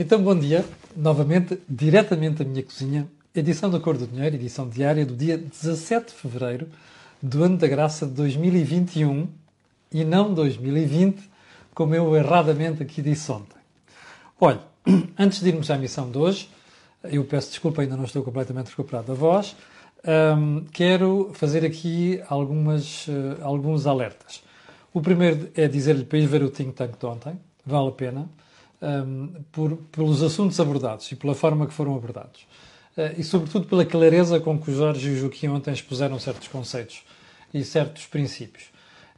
Então, bom dia, novamente, diretamente da minha cozinha, edição da Cor do Dinheiro, edição diária do dia 17 de fevereiro do ano da graça de 2021 e não 2020, como eu erradamente aqui disse ontem. Olha, antes de irmos à missão de hoje, eu peço desculpa, ainda não estou completamente recuperado da voz, um, quero fazer aqui algumas, uh, alguns alertas. O primeiro é dizer-lhe para ir ver o think tank de ontem, vale a pena um, por, pelos assuntos abordados e pela forma que foram abordados. Uh, e, sobretudo, pela clareza com que o Jorge e o Joaquim ontem expuseram certos conceitos e certos princípios.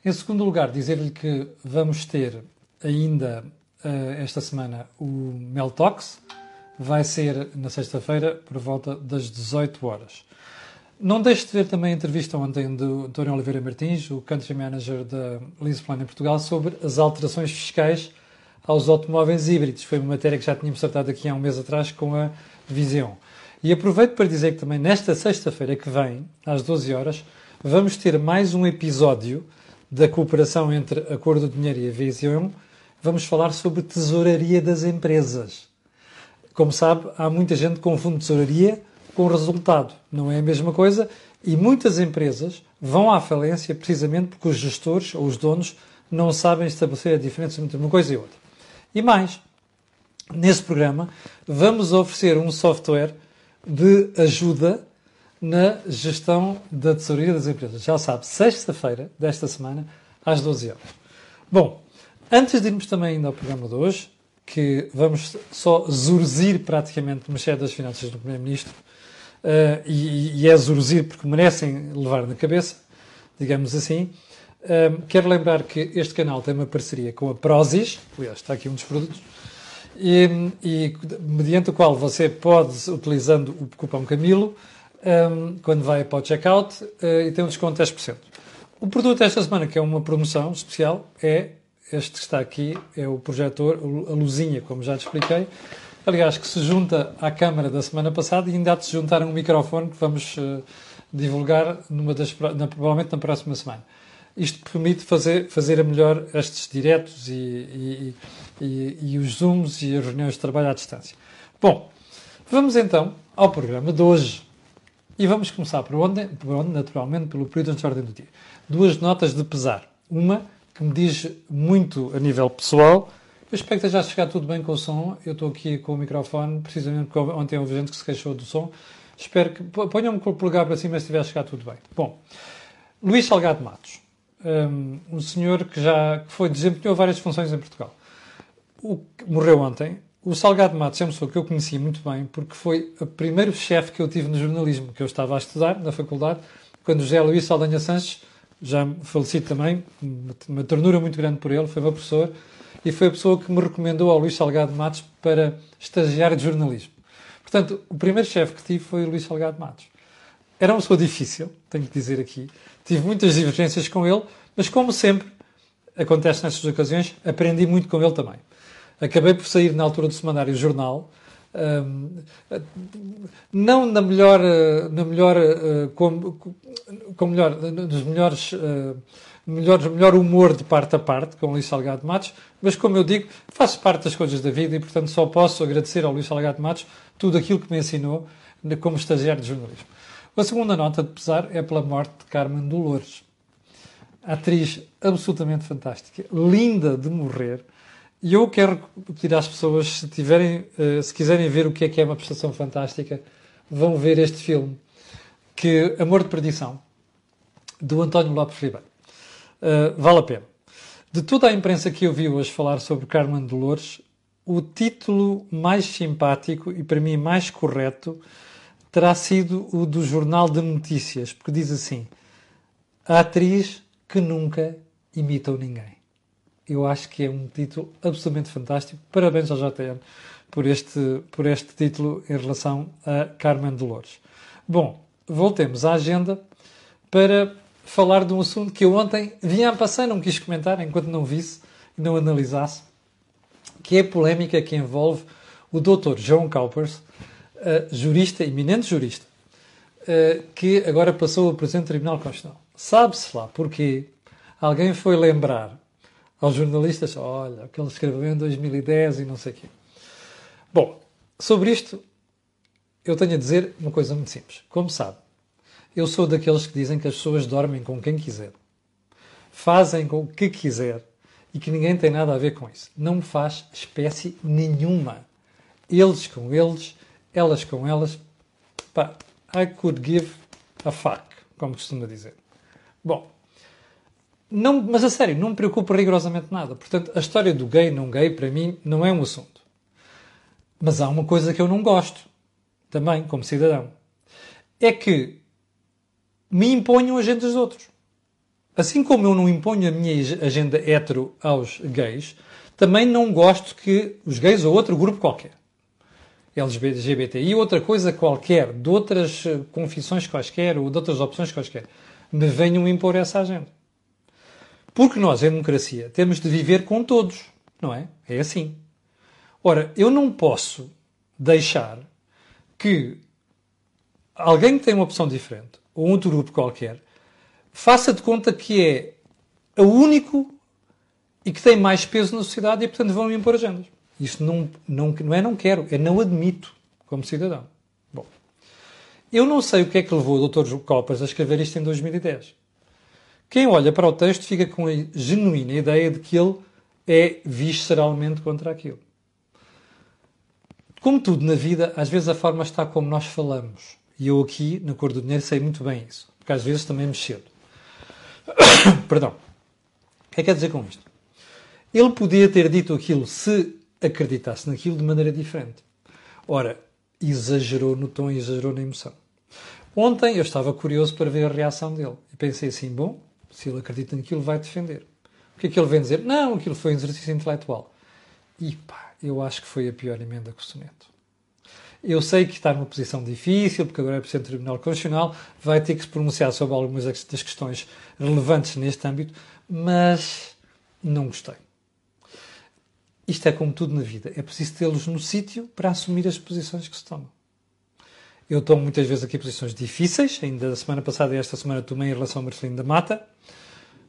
Em segundo lugar, dizer-lhe que vamos ter ainda uh, esta semana o Meltox, vai ser na sexta-feira por volta das 18 horas. Não deixe de ver também a entrevista ontem do António Oliveira Martins, o Country Manager da Leaseplan em Portugal, sobre as alterações fiscais aos automóveis híbridos. Foi uma matéria que já tínhamos tratado aqui há um mês atrás com a Visão. E aproveito para dizer que também nesta sexta-feira que vem, às 12 horas, vamos ter mais um episódio da cooperação entre a Cor do Dinheiro e a Visão. Vamos falar sobre tesouraria das empresas. Como sabe, há muita gente que confunde tesouraria com resultado. Não é a mesma coisa e muitas empresas vão à falência precisamente porque os gestores ou os donos não sabem estabelecer a diferença entre uma coisa e outra. E mais, nesse programa vamos oferecer um software de ajuda na gestão da tesouraria das empresas. Já sabe, sexta-feira desta semana, às 12 horas. Bom, antes de irmos também ainda ao programa de hoje, que vamos só zurzir praticamente Ministério das Finanças do Primeiro-Ministro, uh, e, e é zurzir porque merecem levar na cabeça, digamos assim, um, quero lembrar que este canal tem uma parceria com a Prozis, aliás, está aqui um dos produtos, e, e mediante o qual você pode, utilizando o cupom Camilo, um, quando vai para o checkout, uh, e tem um desconto de 10%. O produto desta semana, que é uma promoção especial, é este que está aqui, é o projetor, a luzinha, como já te expliquei. Aliás, que se junta à câmara da semana passada e ainda há de se juntar um microfone que vamos uh, divulgar numa das, na, provavelmente na próxima semana isto permite fazer, fazer a melhor estes diretos e, e, e, e, os Zooms e as reuniões de trabalho à distância. Bom, vamos então ao programa de hoje. E vamos começar por onde? Por onde naturalmente, pelo período de ordem do dia. Duas notas de pesar. Uma que me diz muito a nível pessoal. Eu espero que esteja a chegar tudo bem com o som. Eu estou aqui com o microfone, precisamente porque ontem houve gente que se queixou do som. Espero que. Ponham-me com o polegar para cima se estiver a chegar tudo bem. Bom, Luís Salgado Matos um, um senhor que já que foi desempenhou várias funções em Portugal. O, morreu ontem. O Salgado Matos é uma pessoa que eu conhecia muito bem porque foi o primeiro chefe que eu tive no jornalismo, que eu estava a estudar na faculdade, quando José Luís Saldanha Sanches, já falecido também, uma ternura muito grande por ele, foi meu professor, e foi a pessoa que me recomendou ao Luís Salgado Matos para estagiário de jornalismo. Portanto, o primeiro chefe que tive foi o Luís Salgado Matos. Era uma pessoa difícil, tenho que dizer aqui. Tive muitas divergências com ele, mas como sempre acontece nessas ocasiões, aprendi muito com ele também. Acabei por sair na altura do semanário Jornal, um, não na melhor, na melhor, uh, com, com melhor, nos melhores, uh, melhor, melhor humor de parte a parte com o Luís Salgado Matos, mas como eu digo, faço parte das coisas da vida e, portanto, só posso agradecer ao Luís Salgado Matos tudo aquilo que me ensinou como estagiário de jornalismo. A segunda nota de pesar é pela morte de Carmen Dolores. Atriz absolutamente fantástica, linda de morrer. E eu quero pedir às pessoas, se, tiverem, eh, se quiserem ver o que é que é uma prestação fantástica, vão ver este filme, que Amor de Perdição, do António Lopes Ribeiro. Uh, vale a pena. De toda a imprensa que eu vi hoje falar sobre Carmen Dolores, o título mais simpático e para mim mais correto terá sido o do Jornal de Notícias, porque diz assim: A atriz que nunca imitou ninguém. Eu acho que é um título absolutamente fantástico. Parabéns ao JTN por este, por este título em relação a Carmen Dolores. Bom, voltemos à agenda para falar de um assunto que eu ontem vinha a passar, não quis comentar enquanto não visse e não analisasse, que é a polémica que envolve o Dr. João Cowpers, jurista, eminente jurista, uh, que agora passou a Presidente do Tribunal Constitucional. Sabe-se lá porque alguém foi lembrar aos jornalistas, olha, que ele escreveu em 2010 e não sei o quê. Bom, sobre isto, eu tenho a dizer uma coisa muito simples. Como sabe, eu sou daqueles que dizem que as pessoas dormem com quem quiser, fazem com o que quiser e que ninguém tem nada a ver com isso. Não me faz espécie nenhuma. Eles com eles, elas com elas. Pá, I could give a fuck, como costuma dizer. Bom, não, mas a sério, não me preocupa rigorosamente nada. Portanto, a história do gay não gay, para mim, não é um assunto. Mas há uma coisa que eu não gosto, também, como cidadão. É que me imponham agendas dos outros. Assim como eu não imponho a minha agenda hetero aos gays, também não gosto que os gays ou outro grupo qualquer, LGBTI, outra coisa qualquer, de outras eh, confissões quaisquer ou de outras opções quaisquer, me venham impor essa agenda. Porque nós, em democracia, temos de viver com todos, não é? É assim. Ora, eu não posso deixar que alguém que tem uma opção diferente, ou outro grupo qualquer, faça de conta que é o único e que tem mais peso na sociedade e, portanto, vão impor agendas. Isto não, não, não é não quero, é não admito como cidadão. Bom, eu não sei o que é que levou o Dr. Copas a escrever isto em 2010. Quem olha para o texto fica com a genuína ideia de que ele é visceralmente contra aquilo. Como tudo na vida, às vezes a forma está como nós falamos. E eu aqui, na cor do dinheiro, sei muito bem isso. Porque às vezes também me cedo. Perdão. O que é que quer dizer com isto? Ele podia ter dito aquilo se acreditasse naquilo de maneira diferente. Ora, exagerou no tom exagerou na emoção. Ontem eu estava curioso para ver a reação dele. E pensei assim: bom, se ele acredita naquilo, vai defender. O que é que ele vem dizer? Não, aquilo foi um exercício intelectual. E pá, eu acho que foi a pior emenda que o soneto. Eu sei que está numa posição difícil, porque agora é Presidente do Tribunal Constitucional, vai ter que se pronunciar sobre algumas das questões relevantes neste âmbito, mas não gostei. Isto é como tudo na vida, é preciso tê-los no sítio para assumir as posições que se tomam. Eu tomo muitas vezes aqui posições difíceis, ainda da semana passada e esta semana tomei em relação ao Marcelino da Mata,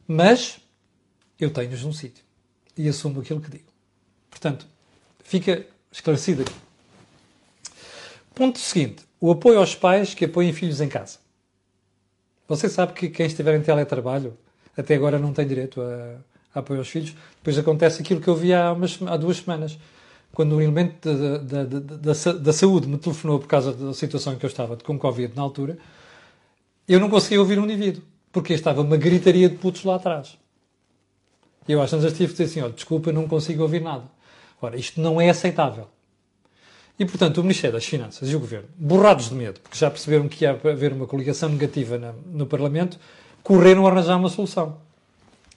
mas eu tenho-os num sítio e assumo aquilo que digo. Portanto, fica esclarecido aqui. Ponto seguinte: o apoio aos pais que apoiem filhos em casa. Você sabe que quem estiver em teletrabalho até agora não tem direito a, a apoio aos filhos. Depois acontece aquilo que eu vi há, umas, há duas semanas, quando um elemento da, da, da, saúde me telefonou por causa da situação em que eu estava com Covid na altura, eu não conseguia ouvir um indivíduo, porque estava uma gritaria de putos lá atrás. E eu às vezes tive de dizer assim: olha, desculpa, não consigo ouvir nada. Ora, isto não é aceitável. E, portanto, o Ministério das Finanças e o Governo, borrados de medo, porque já perceberam que ia haver uma coligação negativa na, no Parlamento, correram a arranjar uma solução.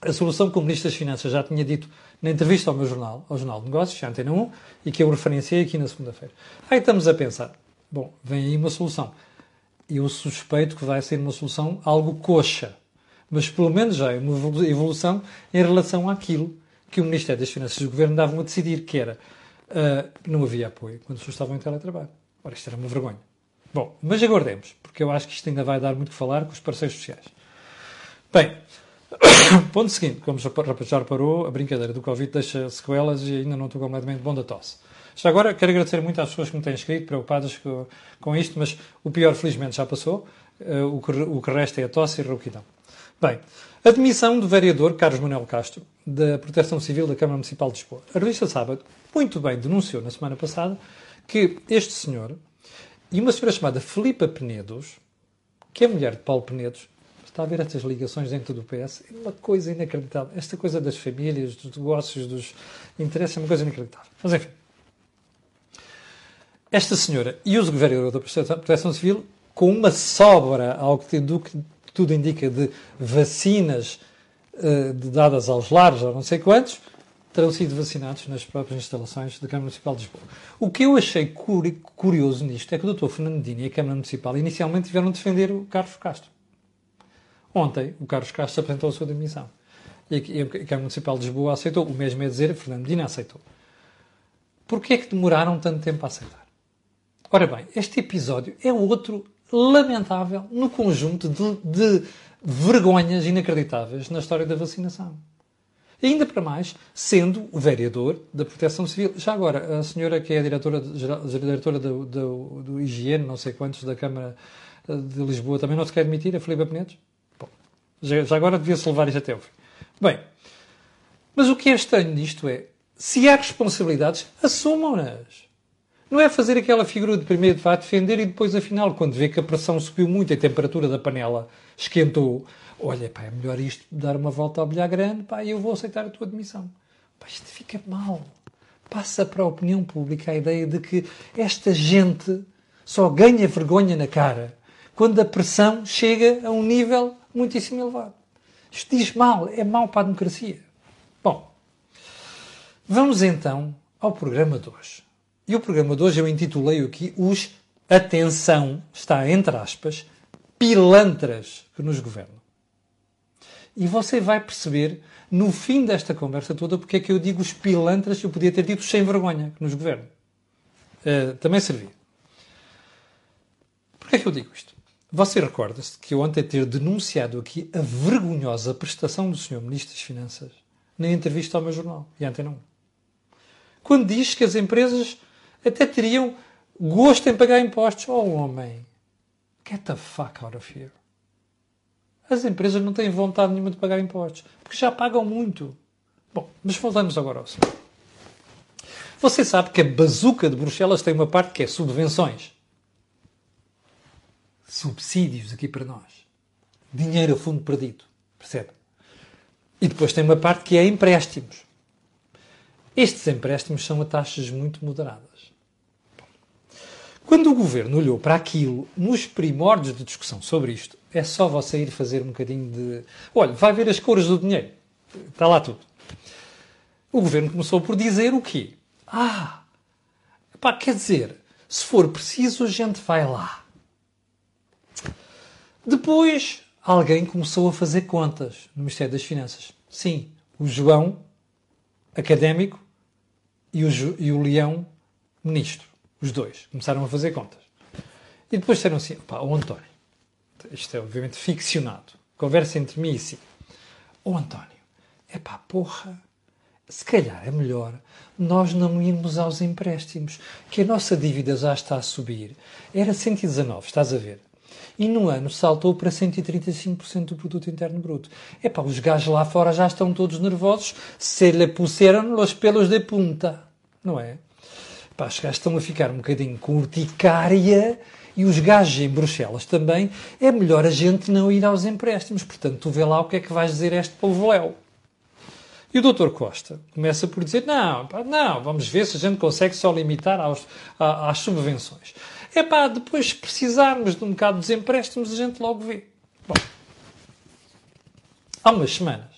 A solução que o Ministro das Finanças já tinha dito na entrevista ao meu jornal, ao Jornal de Negócios, já Antena 1, e que eu referenciei aqui na segunda-feira. Aí estamos a pensar, bom, vem aí uma solução. Eu suspeito que vai ser uma solução algo coxa, mas pelo menos já é uma evolução em relação àquilo que o Ministério das Finanças e o Governo davam a decidir, que era uh, não havia apoio quando as pessoas estavam em teletrabalho. Ora, isto era uma vergonha. Bom, mas aguardemos, porque eu acho que isto ainda vai dar muito que falar com os parceiros sociais. Bem, ponto seguinte, como já reparou, a brincadeira do Covid deixa sequelas e ainda não estou completamente bom da tosse. Já agora, quero agradecer muito às pessoas que me têm escrito, preocupadas com, com isto, mas o pior, felizmente, já passou. Uh, o, que, o que resta é a tosse e a rouquidão. Bem, admissão do vereador Carlos Manuel Castro, da Proteção Civil da Câmara Municipal de Lisboa. A revista Sábado, muito bem, denunciou na semana passada que este senhor e uma senhora chamada Filipa Penedos, que é mulher de Paulo Penedos, está a ver estas ligações dentro do PS, é uma coisa inacreditável. Esta coisa das famílias, dos negócios, dos interesses, é uma coisa inacreditável. Mas enfim. Esta senhora e o vereador da Proteção Civil, com uma sobra, ao que, do que tudo indica, de vacinas uh, dadas aos lares, ou não sei quantos, terão sido vacinados nas próprias instalações da Câmara Municipal de Lisboa. O que eu achei curioso nisto é que o Dr. Fernandinho e a Câmara Municipal inicialmente tiveram de defender o Carlos Castro. Ontem, o Carlos Castro apresentou a sua demissão. E a Câmara Municipal de Lisboa aceitou. O mesmo é dizer, Fernando Medina aceitou. Porquê é que demoraram tanto tempo a aceitar? Ora bem, este episódio é outro lamentável no conjunto de, de vergonhas inacreditáveis na história da vacinação. Ainda para mais, sendo o vereador da Proteção Civil. Já agora, a senhora que é a diretora, diretora do, do, do Higiene, não sei quantos, da Câmara de Lisboa, também não se quer admitir, a Filipe Penedos? Já, agora devia-se levar isto até ao fim. Bem, mas o que é estranho nisto é, se há responsabilidades, assumam-nas. Não é fazer aquela figura de primeiro vai defender e depois, afinal, quando vê que a pressão subiu muito a temperatura da panela esquentou, olha, pá, é melhor isto dar uma volta ao bilhar grande, pá, eu vou aceitar a tua admissão. Pá, isto fica mal. Passa para a opinião pública a ideia de que esta gente só ganha vergonha na cara quando a pressão chega a um nível muitíssimo elevado. Isto diz mal, é mal para a democracia. Bom, vamos então ao programa de hoje. E o programa de hoje eu intitulei aqui os, atenção, está entre aspas, pilantras que nos governam. E você vai perceber, no fim desta conversa toda, porque é que eu digo os pilantras, eu podia ter dito sem vergonha que nos governam. Uh, também servia. Porquê é que eu digo isto? Você recorda-se que eu ontem ter denunciado aqui a vergonhosa prestação do Sr. Ministro das Finanças na entrevista ao meu jornal, e ontem não. Quando diz que as empresas até teriam gosto em pagar impostos. Oh, homem, get the fuck out of here. As empresas não têm vontade nenhuma de pagar impostos, porque já pagam muito. Bom, mas voltamos agora ao senhor. Você sabe que a bazuca de Bruxelas tem uma parte que é subvenções. Subsídios aqui para nós. Dinheiro a fundo perdido. Percebe? E depois tem uma parte que é empréstimos. Estes empréstimos são a taxas muito moderadas. Quando o governo olhou para aquilo, nos primórdios de discussão sobre isto, é só você ir fazer um bocadinho de. Olha, vai ver as cores do dinheiro. Está lá tudo. O governo começou por dizer o quê? Ah, pá, quer dizer, se for preciso, a gente vai lá. Depois, alguém começou a fazer contas no Ministério das Finanças. Sim, o João, académico, e o, e o Leão, ministro. Os dois começaram a fazer contas. E depois disseram assim: pá, o António, isto é obviamente ficcionado, conversa entre mim e si. O António, é pá, porra, se calhar é melhor nós não irmos aos empréstimos, que a nossa dívida já está a subir. Era 119, estás a ver? E no ano saltou para 135% do produto interno bruto. É pá, os gajos lá fora já estão todos nervosos, se lhe puseram os pelos de punta, não é? Pá, os gajos estão a ficar um bocadinho com urticária e os gajos em Bruxelas também. É melhor a gente não ir aos empréstimos. Portanto, tu vê lá o que é que vais dizer a este polvoléu. E o Dr. Costa começa por dizer: não, não, vamos ver se a gente consegue só limitar aos, às subvenções. É pá, depois, se precisarmos de um bocado dos empréstimos, a gente logo vê. Bom, há umas semanas,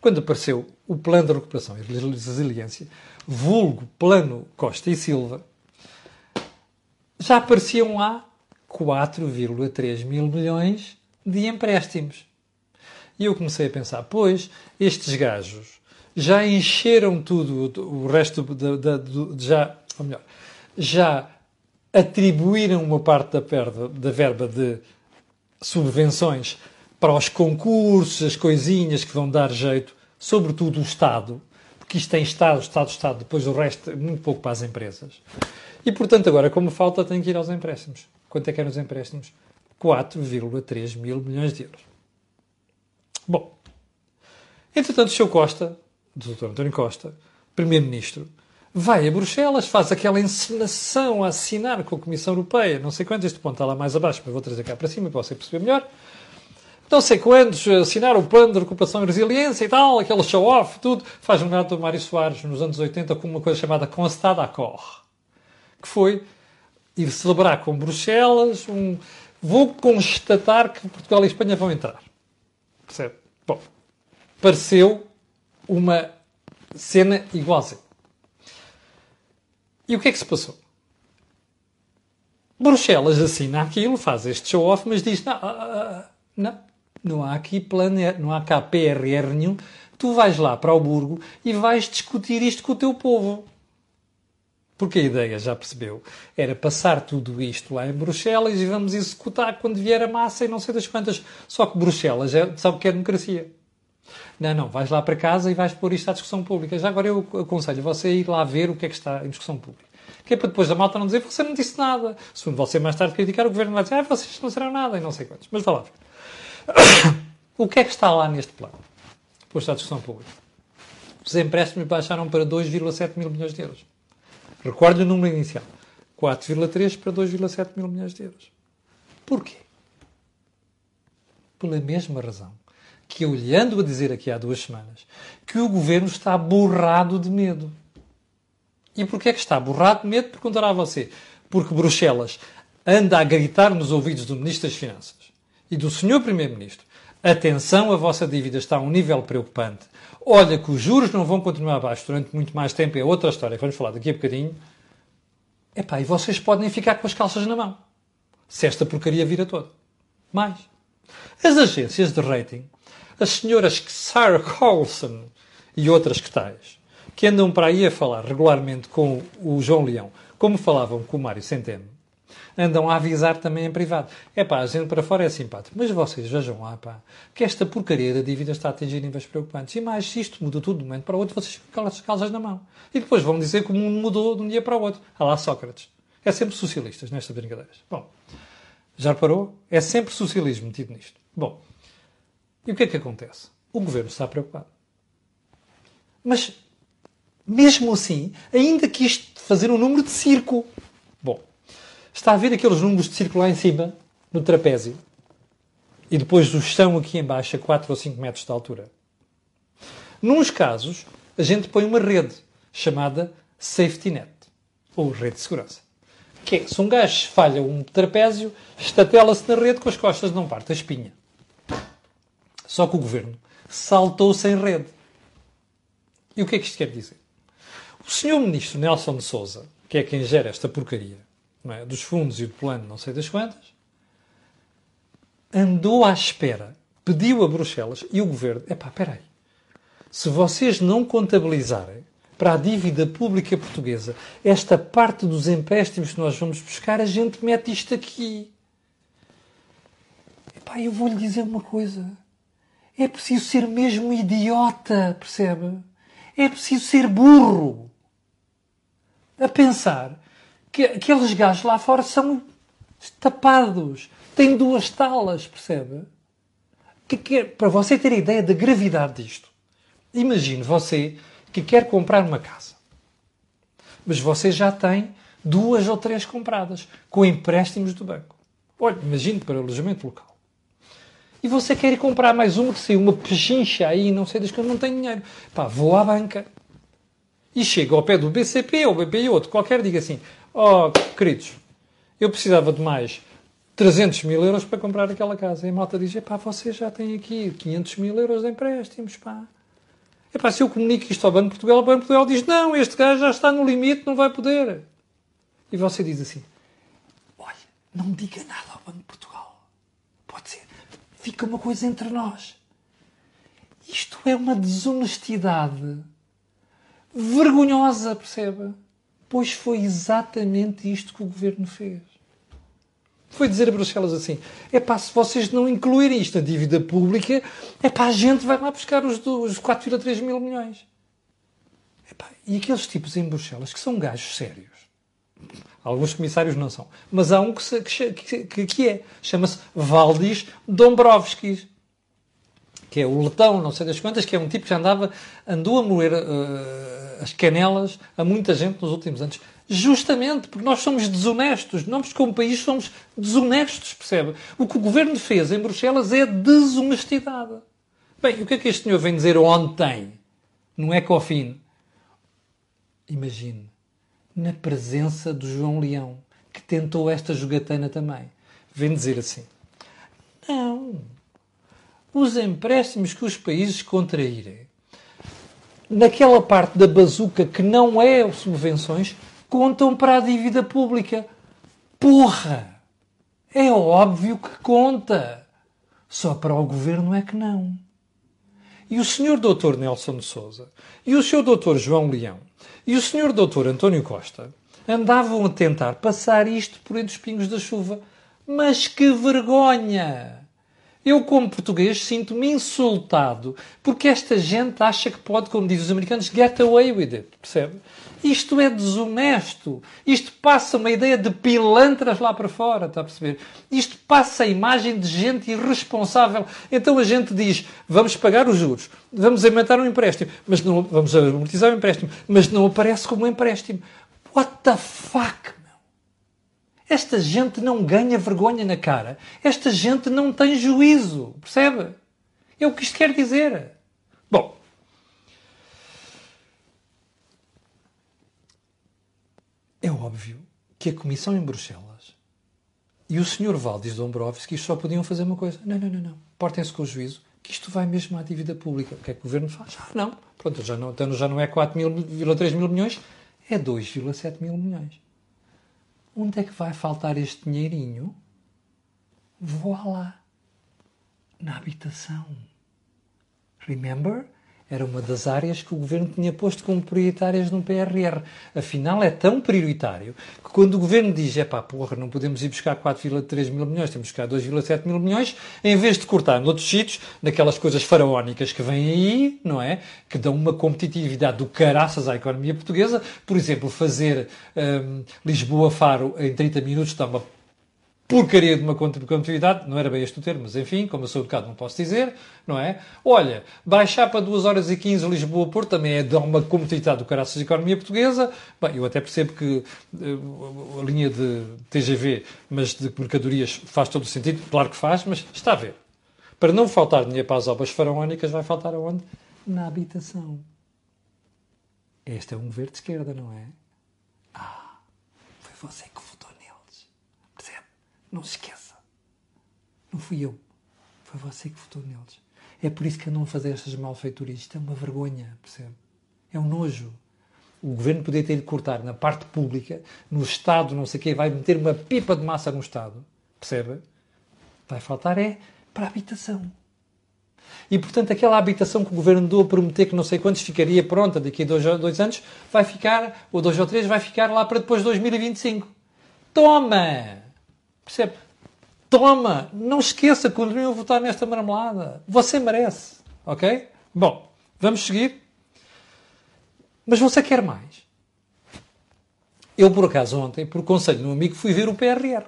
quando apareceu o Plano de Recuperação e Resiliência, vulgo Plano Costa e Silva, já apareciam lá 4,3 mil milhões de empréstimos. E eu comecei a pensar, pois, estes gajos já encheram tudo, o resto da, da, já, ou melhor, já atribuíram uma parte da, perda, da verba de subvenções para os concursos, as coisinhas que vão dar jeito, sobretudo o Estado, porque isto tem Estado, Estado, Estado, depois o resto, muito pouco para as empresas. E, portanto, agora, como falta, tem que ir aos empréstimos. Quanto é que eram os empréstimos? 4,3 mil milhões de euros. Bom, entretanto, o Sr. Costa, o Dr. António Costa, Primeiro-Ministro, vai a Bruxelas, faz aquela encenação a assinar com a Comissão Europeia, não sei quanto, este ponto está lá mais abaixo, mas vou trazer cá para cima para você perceber melhor não sei quantos assinaram o plano de recuperação e resiliência e tal, aquele show-off, tudo. Faz um gato do Mário Soares nos anos 80 com uma coisa chamada Constat d'accord, que foi ir celebrar com Bruxelas um... Vou constatar que Portugal e Espanha vão entrar. Percebe? Bom, pareceu uma cena igualzinha. E o que é que se passou? Bruxelas assina aquilo, faz este show-off, mas diz: não, ah, ah, ah, não, não há aqui plano, não há cá PRR nenhum. Tu vais lá para o Burgo e vais discutir isto com o teu povo. Porque a ideia, já percebeu, era passar tudo isto lá em Bruxelas e vamos executar quando vier a massa e não sei das quantas. Só que Bruxelas é, sabe o que é democracia. Não, não, vais lá para casa e vais pôr isto à discussão pública. Já agora eu aconselho você a ir lá ver o que é que está em discussão pública. Que é para depois a malta não dizer você não disse nada. Se você mais tarde criticar, o governo vai dizer ah, vocês não disseram nada e não sei quantos. Mas vá lá. O que é que está lá neste plano? Posto à discussão pública. Os empréstimos baixaram para 2,7 mil milhões de euros. Recordo o número inicial. 4,3 para 2,7 mil milhões de euros. Porquê? Pela mesma razão que eu lhe ando a dizer aqui há duas semanas que o governo está borrado de medo. E porquê é que está borrado de medo? Perguntará a você. Porque Bruxelas anda a gritar nos ouvidos do Ministro das Finanças e do Sr. Primeiro-Ministro atenção, a vossa dívida está a um nível preocupante. Olha que os juros não vão continuar abaixo durante muito mais tempo, é outra história que vamos falar daqui a bocadinho. Epá, e vocês podem ficar com as calças na mão. Se esta porcaria vira toda. Mais. As agências de rating, as senhoras Sarah Carlson e outras que tais, que andam para aí a falar regularmente com o João Leão, como falavam com o Mário Centeno, andam a avisar também em privado. É pá, a gente para fora é simpático, mas vocês vejam lá, pá, que esta porcaria da dívida está a atingir níveis preocupantes. E mais, se isto muda tudo de um momento para o outro, vocês ficam as calças na mão. E depois vão dizer que o mundo mudou de um dia para o outro. Ah lá, Sócrates. É sempre socialistas nestas brincadeiras. Bom, já reparou? É sempre socialismo metido nisto. Bom, e o que é que acontece? O governo está preocupado. Mas, mesmo assim, ainda quis fazer um número de circo. Bom, Está a ver aqueles números de círculo lá em cima, no trapézio, e depois o chão aqui em baixo a 4 ou 5 metros de altura. Nuns casos, a gente põe uma rede chamada safety net, ou rede de segurança. Que é, se um gajo falha um trapézio, estatela-se na rede com as costas não parte a espinha. Só que o governo saltou sem rede. E o que é que isto quer dizer? O senhor ministro Nelson de Souza, que é quem gera esta porcaria, é? dos fundos e do plano não sei das quantas, andou à espera, pediu a Bruxelas e o governo, epá, peraí, se vocês não contabilizarem para a dívida pública portuguesa esta parte dos empréstimos que nós vamos buscar, a gente mete isto aqui. Epá, eu vou-lhe dizer uma coisa. É preciso ser mesmo idiota, percebe? É preciso ser burro. A pensar que aqueles gajos lá fora são tapados, têm duas talas, percebe? Que quer, para você ter ideia da gravidade disto, imagine você que quer comprar uma casa, mas você já tem duas ou três compradas com empréstimos do banco. Olha, imagine para alojamento local. E você quer ir comprar mais que saiu uma pechincha aí, não sei das que eu não tenho dinheiro. Pá, vou à banca. E chego ao pé do BCP ou BPI outro, qualquer, diga assim: Oh, queridos, eu precisava de mais 300 mil euros para comprar aquela casa. E a malta diz: pá, você já tem aqui 500 mil euros de empréstimos, pá. Epá, se eu comunico isto ao Banco de Portugal, o Banco de Portugal diz: não, este gajo já está no limite, não vai poder. E você diz assim: olha, não diga nada ao Banco de Portugal. Fica uma coisa entre nós. Isto é uma desonestidade vergonhosa, percebe? Pois foi exatamente isto que o governo fez. Foi dizer a Bruxelas assim: é pá, se vocês não incluírem isto na dívida pública, é pá, a gente vai lá buscar os, os 4,3 mil milhões. Epá, e aqueles tipos em Bruxelas que são gajos sérios. Alguns comissários não são. Mas há um que, que, que, que é. Chama-se Valdis Dombrovskis que é o letão, não sei das quantas, que é um tipo que andava, andou a moer uh, as canelas a muita gente nos últimos anos. Justamente porque nós somos desonestos. Nós, como país, somos desonestos, percebe? O que o governo fez em Bruxelas é desonestidade. Bem, o que é que este senhor vem dizer ontem? Não é COFIN. Imagine, na presença do João Leão, que tentou esta jogatana também. Vem dizer assim: Não, os empréstimos que os países contraírem naquela parte da bazuca que não é subvenções, contam para a dívida pública. Porra! É óbvio que conta. Só para o governo é que não. E o senhor doutor Nelson de Souza, e o senhor doutor João Leão, e o senhor doutor António Costa andavam a tentar passar isto por entre os pingos da chuva. Mas que vergonha! Eu, como português, sinto-me insultado porque esta gente acha que pode, como dizem os americanos, get away with it. Percebe? Isto é desonesto. Isto passa uma ideia de pilantras lá para fora, está a perceber? Isto passa a imagem de gente irresponsável. Então a gente diz, vamos pagar os juros, vamos aumentar um empréstimo, mas não, vamos amortizar o empréstimo, mas não aparece como um empréstimo. What the fuck? Esta gente não ganha vergonha na cara. Esta gente não tem juízo, percebe? É o que isto quer dizer. Bom, É óbvio que a Comissão em Bruxelas e o Sr. Valdis Dombrovskis só podiam fazer uma coisa. Não, não, não, não. Portem-se com o juízo que isto vai mesmo à dívida pública. O que é que o Governo faz? Ah, não. Pronto, já não, então já não é 4,3 mil milhões, é 2,7 mil milhões. Onde é que vai faltar este dinheirinho? Voa lá. Na habitação. Remember? Era uma das áreas que o governo tinha posto como prioritárias no PRR. Afinal, é tão prioritário que quando o governo diz, é pá, porra, não podemos ir buscar 4,3 mil milhões, temos que buscar 2,7 mil milhões, em vez de cortar noutros sítios, naquelas coisas faraónicas que vêm aí, não é? Que dão uma competitividade do caraças à economia portuguesa. Por exemplo, fazer um, Lisboa-Faro em 30 minutos dá uma porcaria de uma continuidade, não era bem este o termo, mas enfim, como eu sou educado não posso dizer, não é? Olha, baixar para 2 horas e 15 Lisboa-Porto também é dar uma competitividade do caraças da economia portuguesa. Bem, eu até percebo que uh, a linha de TGV, mas de mercadorias, faz todo o sentido, claro que faz, mas está a ver. Para não faltar dinheiro para as obras faraónicas, vai faltar aonde? Na habitação. Este é um governo de esquerda, não é? Ah, foi você que não se esqueça. Não fui eu. Foi você que votou neles. É por isso que andam a fazer estas malfeiturias. Isto é uma vergonha, percebe? É um nojo. O governo poderia ter de cortar na parte pública, no Estado, não sei o quê, vai meter uma pipa de massa no Estado, percebe? Vai faltar é para a habitação. E, portanto, aquela habitação que o governo deu a prometer que não sei quantos ficaria pronta daqui a dois, dois anos, vai ficar, ou dois ou três, vai ficar lá para depois de 2025. Toma! Percebe? Toma, não esqueça, continue a votar nesta marmelada. Você merece. Ok? Bom, vamos seguir. Mas você quer mais? Eu, por acaso, ontem, por conselho de um amigo, fui ver o PRR.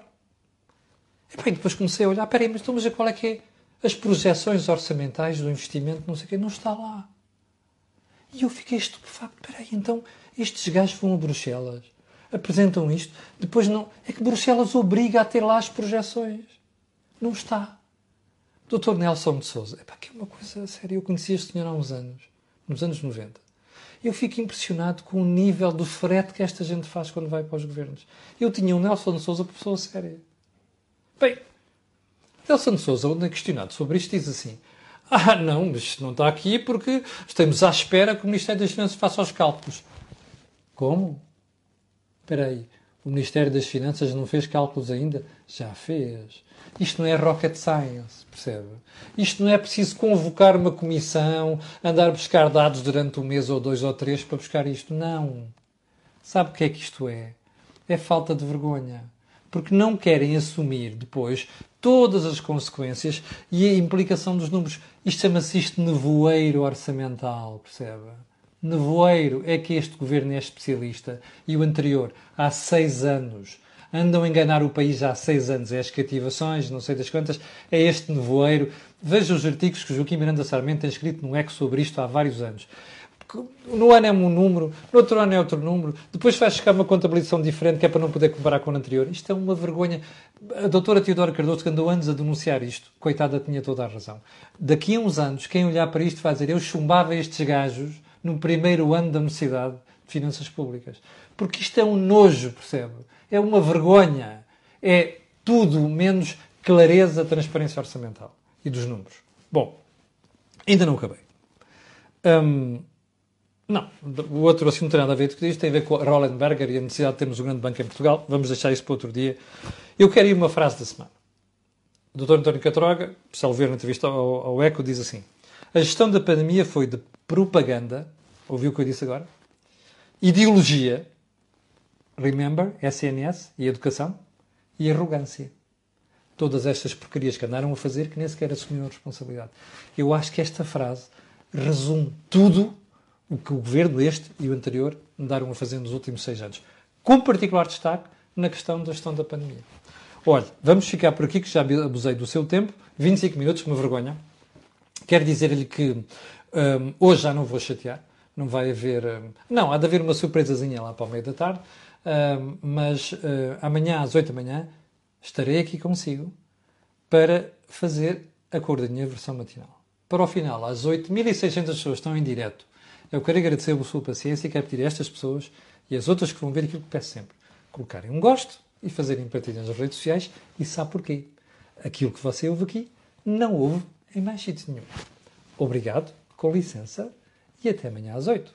E bem, depois comecei a olhar, peraí, mas, então, mas qual é que é? As projeções orçamentais do investimento, não sei o quê, não está lá. E eu fiquei estupefacto. Peraí, então, estes gajos vão a Bruxelas apresentam isto, depois não. É que Bruxelas obriga a ter lá as projeções. Não está. Dr. Nelson de Souza, epá, que é uma coisa séria. Eu conheci este senhor há uns anos, nos anos 90. Eu fico impressionado com o nível do frete que esta gente faz quando vai para os governos. Eu tinha um Nelson de Souza por pessoa séria. Bem, Nelson de Souza, onde é questionado sobre isto, diz assim: Ah, não, mas não está aqui porque estamos à espera que o Ministério das Finanças faça os cálculos. Como? Espera aí, o Ministério das Finanças não fez cálculos ainda? Já fez. Isto não é rocket science, percebe? Isto não é preciso convocar uma comissão, andar a buscar dados durante um mês ou dois ou três para buscar isto. Não. Sabe o que é que isto é? É falta de vergonha. Porque não querem assumir depois todas as consequências e a implicação dos números. Isto chama-se isto nevoeiro orçamental, percebe? Nevoeiro é que este governo é especialista e o anterior há seis anos. Andam a enganar o país há seis anos. É as cativações, não sei das quantas, é este nevoeiro. Veja os artigos que Joaquim Miranda Sarmento tem escrito no ECO sobre isto há vários anos. No ano é um número, no outro ano é outro número, depois vai chegar uma contabilização diferente que é para não poder comparar com o anterior. Isto é uma vergonha. A doutora Teodora Cardoso, que andou anos a denunciar isto, coitada, tinha toda a razão. Daqui a uns anos, quem olhar para isto vai dizer: Eu chumbava estes gajos no primeiro ano da Universidade de Finanças Públicas. Porque isto é um nojo, percebe? É uma vergonha. É tudo menos clareza, transparência orçamental e dos números. Bom, ainda não acabei. Hum, não, o outro assunto não tem nada a ver com isto, tem a ver com a Rollenberger e a necessidade de termos um grande banco em Portugal. Vamos deixar isso para outro dia. Eu quero ir uma frase da semana. O Dr. António Catroga, salvo ver na entrevista ao, ao ECO, diz assim: A gestão da pandemia foi de propaganda, ouviu o que eu disse agora? Ideologia, remember, SNS e educação, e arrogância. todas estas porcarias que andaram a fazer que nem sequer assumiram a responsabilidade. Eu acho que esta frase resume tudo o que o governo este e o anterior andaram a fazer nos últimos seis anos. Com particular destaque na questão da gestão da pandemia. Olha, vamos ficar por aqui, que já abusei do seu tempo. 25 minutos, uma vergonha. Quero dizer-lhe que um, hoje já não vou chatear. Não vai haver. Um, não, há de haver uma surpresazinha lá para o meio da tarde. Um, mas uh, amanhã, às 8 da manhã, estarei aqui consigo para fazer a minha versão matinal. Para o final, às 8.600 pessoas estão em direto. Eu quero agradecer a sua paciência e quero pedir a estas pessoas e as outras que vão ver aquilo que peço sempre. Colocarem um gosto e fazerem partilhas nas redes sociais. E sabe porquê? Aquilo que você ouve aqui não ouve em mais sítio nenhum. Obrigado, com licença e até amanhã às 8.